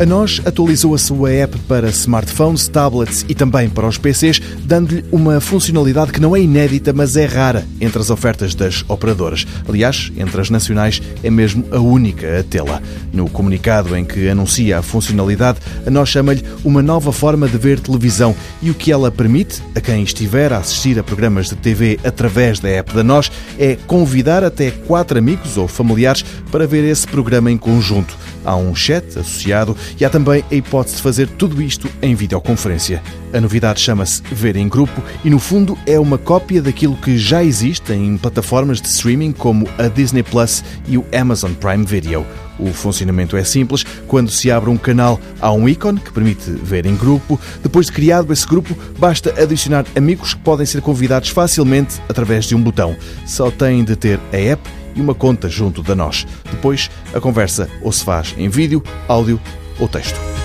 A nós atualizou a sua app para smartphones, tablets e também para os PCs, dando-lhe uma funcionalidade que não é inédita, mas é rara entre as ofertas das operadoras. Aliás, entre as nacionais é mesmo a única a tê-la. No comunicado em que anuncia a funcionalidade, a nós chama-lhe uma nova forma de ver televisão e o que ela permite a quem estiver a assistir a programas de TV através da app da nós é convidar até quatro amigos ou familiares para ver esse programa em conjunto. Há um chat associado e há também a hipótese de fazer tudo isto em videoconferência. A novidade chama-se Ver em Grupo e, no fundo, é uma cópia daquilo que já existe em plataformas de streaming como a Disney Plus e o Amazon Prime Video. O funcionamento é simples. Quando se abre um canal, há um ícone que permite ver em grupo. Depois de criado esse grupo, basta adicionar amigos que podem ser convidados facilmente através de um botão. Só têm de ter a app e uma conta junto da nós. Depois, a conversa ou se faz em vídeo, áudio ou texto.